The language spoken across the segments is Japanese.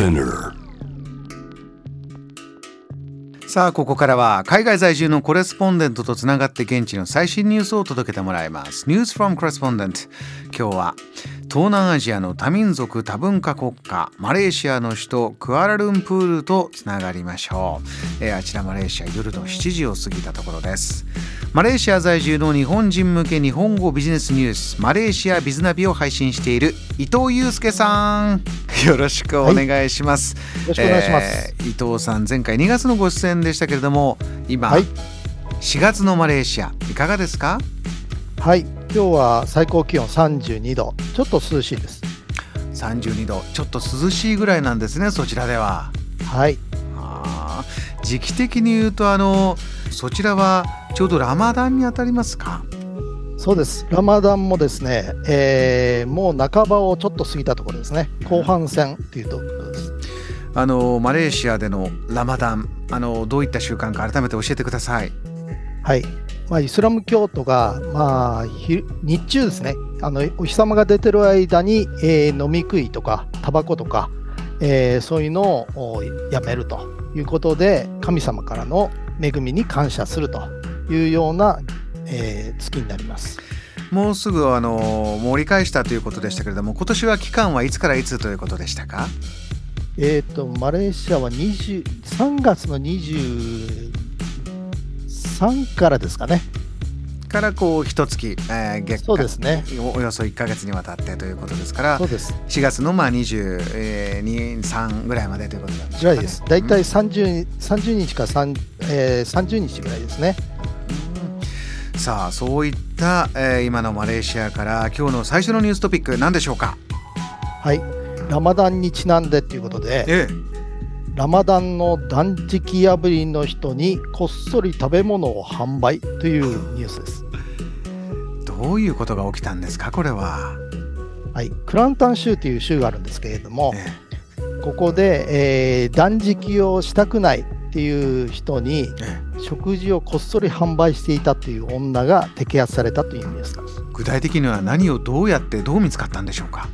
Spinner さあここからは海外在住のコレスポンデントとつながって現地の最新ニュースを届けてもらいます。News from Correspondent 今日は東南アジアの多民族多文化国家マレーシアの首都クアラルンプールとつながりましょう、えー、あちらマレーシア夜の7時を過ぎたところです。マレーシア在住の日本人向け日本語ビジネスニュースマレーシアビズナビを配信している伊藤祐介さん。よろしくお願いします、はい、よろしくお願いします、えー、伊藤さん前回2月のご出演でしたけれども今、はい、4月のマレーシアいかがですか？はい今日は最高気温32度ちょっと涼しいです。32度ちょっと涼しいぐらいなんですねそちらでは。はい。あ時期的に言うとあのそちらはちょうどラマダンにあたりますか？そうです。ラマダンもですね、えー、もう半ばをちょっと過ぎたところですね。後半戦っていうところです。あのマレーシアでのラマダンあのどういった習慣か改めて教えてください。はい、まあ、イスラム教徒が、まあ、日中ですねあのお日様が出てる間に、えー、飲み食いとかタバコとか、えー、そういうのをやめるということで神様からの恵みに感謝するというような、えー、月になります。もうすぐあの盛り返したということでしたけれども今年は期間はいつからいつということでしたか？えっ、とマレーシアは3月の23からですかね。からこう一月、えー、月そうですね。およそ1か月にわたってということですからそうです。4月のまあ22、3ぐらいまでということなんですか、ね、ぐらいです。大体 30,、うん、30日か3、えー、30日ぐらいですね。さあそういった、えー、今のマレーシアから今日の最初のニューストピック何でしょうか？はい。ラマダンにちなんでということで、ええ、ラマダンの断食破りの人にこっそり食べ物を販売というニュースです。どういうことが起きたんですかこれは。はい。クランタン州という州があるんですけれども、ええ、ここで、えー、断食をしたくないっていう人に、食事をこっそり販売していたという女が摘発されたというニュースです。具体的には何をどうやってどう見つかったんでしょうか。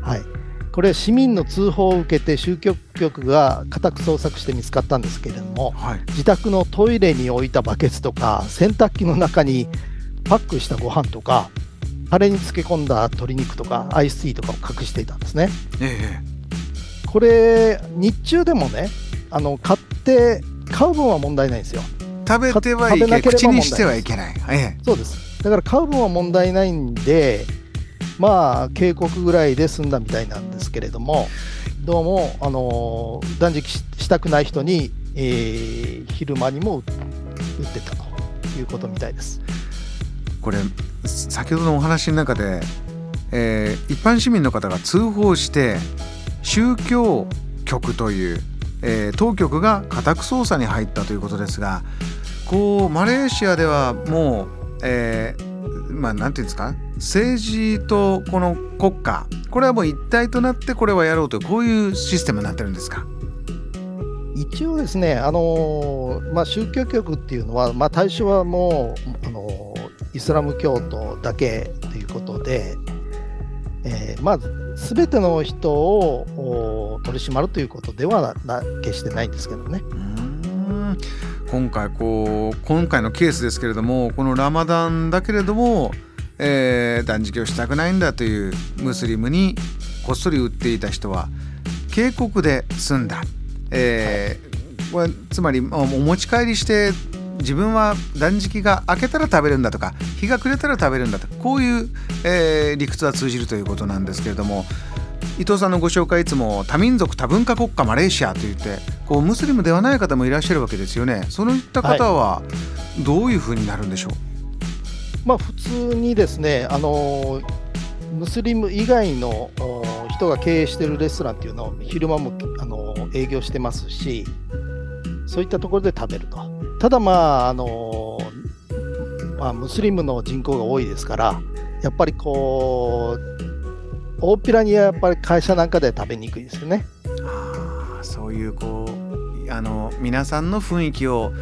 はいこれ市民の通報を受けて宗教局が家宅捜索して見つかったんですけれども、はい、自宅のトイレに置いたバケツとか洗濯機の中にパックしたご飯とかタレに漬け込んだ鶏肉とかアイスティーとかを隠していたんですね。ええ、これ日中でもねあの買って買う分は問題ないんですよ。食べてはいけない口にしてはいけない、ええ、そうです。だから買う分は問題ないんでまあ警告ぐらいで済んだみたいなんですけれどもどうも、あの断食したくない人に、えー、昼間にも売ってたということみたいです。これ先ほどのお話の中で、えー、一般市民の方が通報して宗教局という、えー、当局が家宅捜査に入ったということですがこうマレーシアではもう、えー、まあ何て言うんですか政治とこの国家これはもう一体となってこれはやろうというこういうシステムになってるんですか？一応ですね、あのまあ、宗教局っていうのは、まあ、対象はもう、あのイスラム教徒だけということで、えー、まず全ての人を取り締まるということではな決してないんですけどね。今回こう今回のケースですけれどもこのラマダンだけれども、えー、断食をしたくないんだというムスリムにこっそり売っていた人は警告で済んだ、えー、はい、つまりお持ち帰りして自分は断食が明けたら食べるんだとか日が暮れたら食べるんだとこういう、えー、理屈は通じるということなんですけれども伊藤さんのご紹介いつも多民族多文化国家マレーシアといってこうムスリムではない方もいらっしゃるわけですよね。そういった方はどういうふうになるんでしょう、はい、まあ、普通にですねあのムスリム以外の人が経営しているレストランっていうのを昼間もあの営業してますしそういったところで食べると。ただまあ、あのまあ、ムスリムの人口が多いですから、やっぱりこう、大っぴらにやっぱり会社なんかで食べにくいですよね。あそういうこうあの皆さんの雰囲気を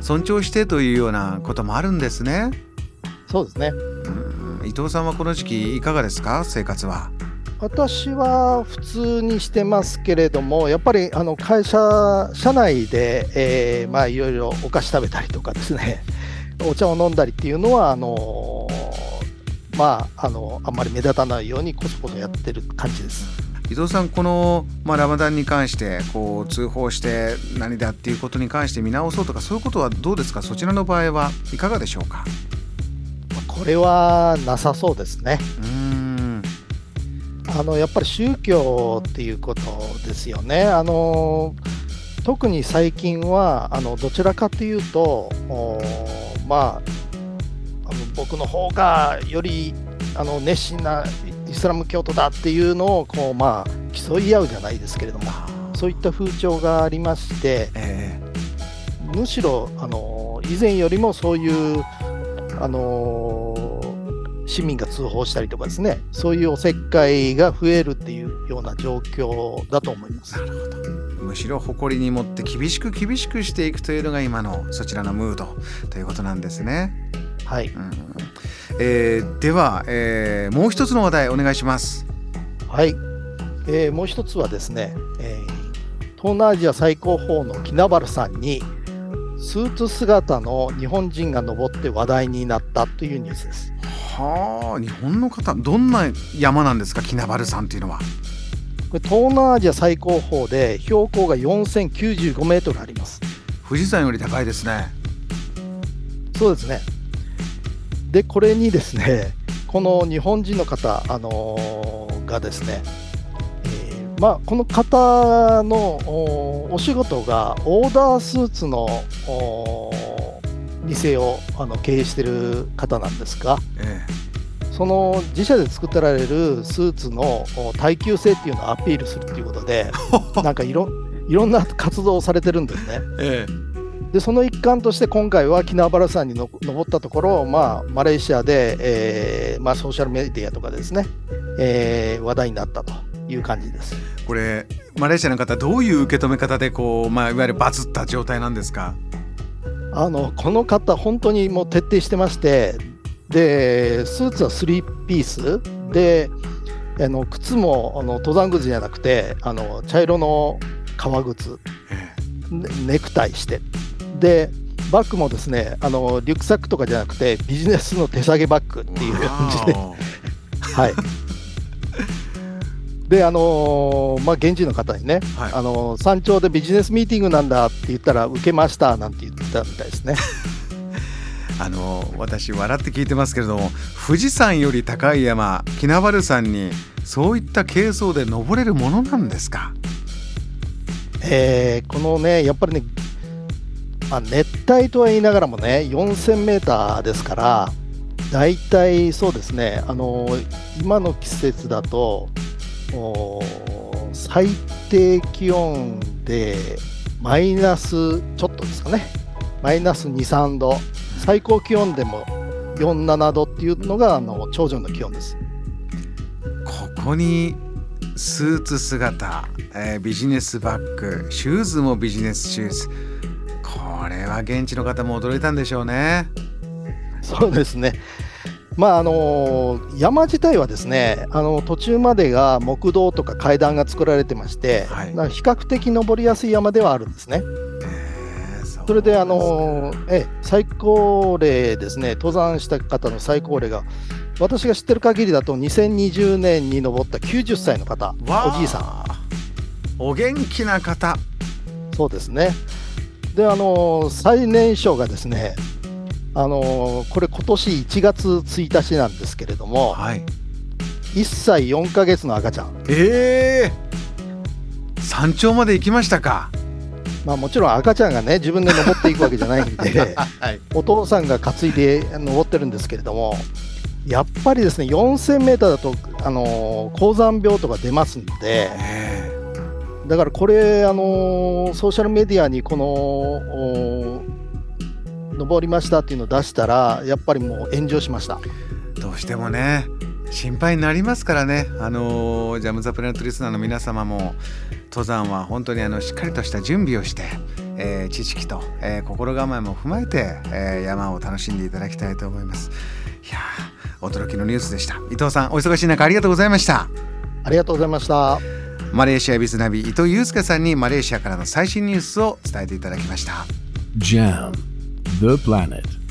尊重してというようなこともあるんですね。そうですね。伊藤さんはこの時期いかがですか？生活は。私は普通にしてますけれども、やっぱりあの会社、社内で、えー、まあ、いろいろお菓子食べたりとかですね、お茶を飲んだりっていうのは、あのまあ、あのあんまり目立たないようにこそこそやってる感じです。伊藤さん、この、まあ、ラマダンに関してこう通報して何だっていうことに関して見直そうとかそういうことはどうですか？そちらの場合はいかがでしょうか？これはなさそうですね。うんあのやっぱり宗教っていうことですよね。あの特に最近はあのどちらかというとまああの僕の方がよりあの熱心なイスラム教徒だっていうのをこう、まあ、競い合うじゃないですけれどもそういった風潮がありまして、えー、むしろあの以前よりもそういうあの市民が通報したりとかですね、そういうおせっかいが増えるっていうような状況だと思います。なるほどむしろ誇りに持って厳しく厳しくしていくというのが今のそちらのムードということなんですね。はい、うんえー、では、えー、もう一つの話題お願いします。はい、えー、もう一つはですね、えー、東南アジア最高峰のキナバル山にスーツ姿の日本人が登って話題になったというニュースです。はあ、日本の方、どんな山なんですか、キナバル山っていうのは。これ東南アジア最高峰で標高が4095メートルあります。富士山より高いですね。そうですね。で、これにですね、この日本人の方、あのー、がですね、まあ、この方のお仕事がオーダースーツの店をあの経営している方なんですが、ええ、その自社で作ってられるスーツの耐久性っていうのをアピールするっていうことで なんかいろいろんな活動をされてるんですね。ええ、でその一環として今回はキナバラ山にの登ったところ、まあ、マレーシアで、えーまあ、ソーシャルメディアとかですね、えー、話題になったと。いう感じですこれマレーシアの方どういう受け止め方でこう、まあ、いわゆるバズった状態なんですか？あのこの方本当にもう徹底してましてでスーツは3ピース。であの靴もあの登山靴じゃなくてあの茶色の革靴、ネクタイして。でバッグもですねあのリュックサックとかじゃなくてビジネスの手提げバッグっていう感じで、はい、であのー、まあ、現地の方にね、はい、あのー、山頂でビジネスミーティングなんだって言ったら、受けましたなんて言ってたみたいですね。あのー、私、笑って聞いてますけれども、富士山より高い山、キナバル山に、そういった軽装で登れるものなんですか？えー、このね、やっぱりね、まあ、熱帯とは言いながらもね、4000メーターですから、大体そうですね、あの今の季節だと、最低気温でマイナスちょっとですかね、マイナス2、3度、最高気温でも4、7度っていうのがあの頂上の気温です。ここにスーツ姿、えー、ビジネスバッグ、シューズもビジネスシューズ。これは現地の方も驚いたんでしょうね。そうですね。まああの山自体はですねあの途中までが木道とか階段が作られてまして、はい、比較的登りやすい山ではあるんですね。えー、それであのえ最高齢ですね。登山した方の最高齢が私が知ってる限りだと2020年に登った90歳の方おじいさん。お元気な方。そうですね。であの最年少がですねあのー、これ、今年1月1日なんですけれども、はい、1歳4か月の赤ちゃん。えー、山頂まで行きましたか。まあ、もちろん赤ちゃんがね自分で登っていくわけじゃないんで、はい、お父さんが担いで登ってるんですけれどもやっぱりですね 4000m だと、あのー、高山病とか出ますんで、だからこれ、あのー、ソーシャルメディアにこの登りましたっていうのを出したらやっぱりもう炎上しました。どうしてもね心配になりますからね。あのジャム・ザ・プラネットリスナーの皆様も登山は本当にあのしっかりとした準備をして、えー、知識と、えー、心構えも踏まえて、えー、山を楽しんでいただきたいと思います。いや驚きのニュースでした。伊藤さんお忙しい中ありがとうございました。ありがとうございました。マレーシアビズナビ伊藤祐介さんにマレーシアからの最新ニュースを伝えていただきました。JAM the planet.